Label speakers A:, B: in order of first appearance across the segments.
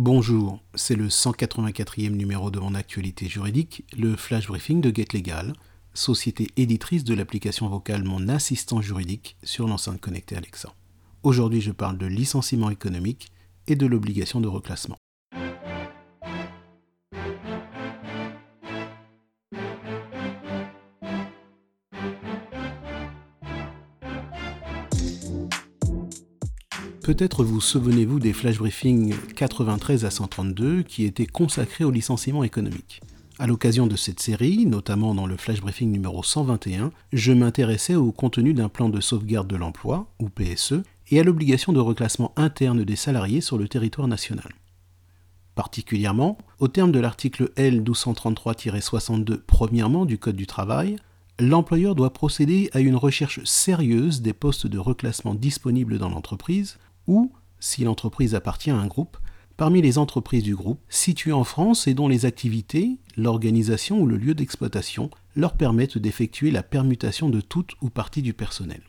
A: Bonjour, c'est le 184e numéro de mon actualité juridique, le flash briefing de Get Legal, société éditrice de l'application vocale Mon assistant juridique sur l'enceinte connectée Alexa. Aujourd'hui, je parle de licenciement économique et de l'obligation de reclassement. Peut-être vous souvenez-vous des flash briefings 93 à 132 qui étaient consacrés au licenciement économique. À l'occasion de cette série, notamment dans le flash briefing numéro 121, je m'intéressais au contenu d'un plan de sauvegarde de l'emploi, ou PSE, et à l'obligation de reclassement interne des salariés sur le territoire national. Particulièrement, au terme de l'article L 1233-62 premièrement du Code du travail, l'employeur doit procéder à une recherche sérieuse des postes de reclassement disponibles dans l'entreprise ou, si l'entreprise appartient à un groupe, parmi les entreprises du groupe situées en France et dont les activités, l'organisation ou le lieu d'exploitation leur permettent d'effectuer la permutation de toute ou partie du personnel.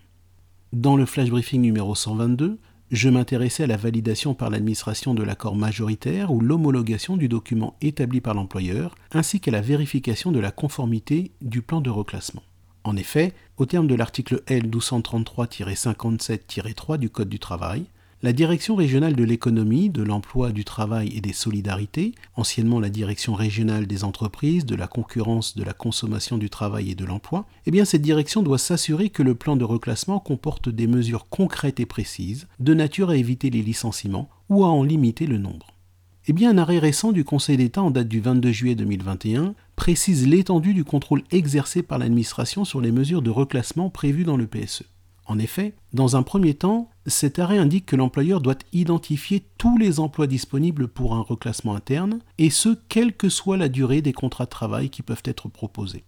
A: Dans le flash briefing numéro 122, je m'intéressais à la validation par l'administration de l'accord majoritaire ou l'homologation du document établi par l'employeur, ainsi qu'à la vérification de la conformité du plan de reclassement. En effet, au terme de l'article L 1233-57-3 du Code du travail, la Direction régionale de l'économie, de l'emploi, du travail et des solidarités, anciennement la Direction régionale des entreprises, de la concurrence, de la consommation du travail et de l'emploi, eh bien cette direction doit s'assurer que le plan de reclassement comporte des mesures concrètes et précises, de nature à éviter les licenciements ou à en limiter le nombre. Eh bien, un arrêt récent du Conseil d'État en date du 22 juillet 2021 précise l'étendue du contrôle exercé par l'administration sur les mesures de reclassement prévues dans le PSE. En effet, dans un premier temps, cet arrêt indique que l'employeur doit identifier tous les emplois disponibles pour un reclassement interne, et ce, quelle que soit la durée des contrats de travail qui peuvent être proposés.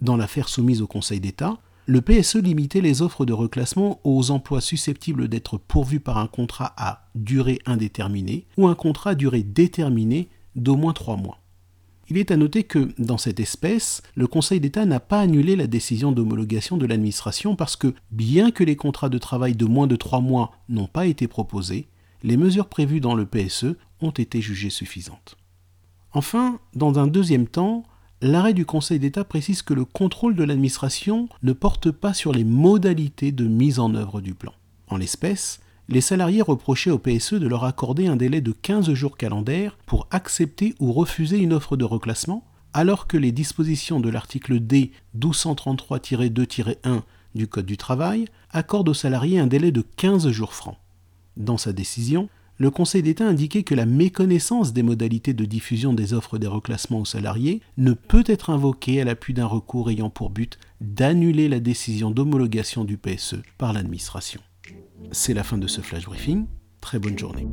A: Dans l'affaire soumise au Conseil d'État, le PSE limitait les offres de reclassement aux emplois susceptibles d'être pourvus par un contrat à durée indéterminée ou un contrat à durée déterminée d'au moins trois mois. Il est à noter que, dans cette espèce, le Conseil d'État n'a pas annulé la décision d'homologation de l'administration parce que, bien que les contrats de travail de moins de trois mois n'ont pas été proposés, les mesures prévues dans le PSE ont été jugées suffisantes. Enfin, dans un deuxième temps, l'arrêt du Conseil d'État précise que le contrôle de l'administration ne porte pas sur les modalités de mise en œuvre du plan. En l'espèce, les salariés reprochaient au PSE de leur accorder un délai de 15 jours calendaires pour accepter ou refuser une offre de reclassement, alors que les dispositions de l'article D 1233-2-1 du Code du travail accordent aux salariés un délai de 15 jours francs. Dans sa décision, le Conseil d'État indiquait que la méconnaissance des modalités de diffusion des offres des reclassements aux salariés ne peut être invoquée à l'appui d'un recours ayant pour but d'annuler la décision d'homologation du PSE par l'administration. C'est la fin de ce flash briefing. Très bonne journée.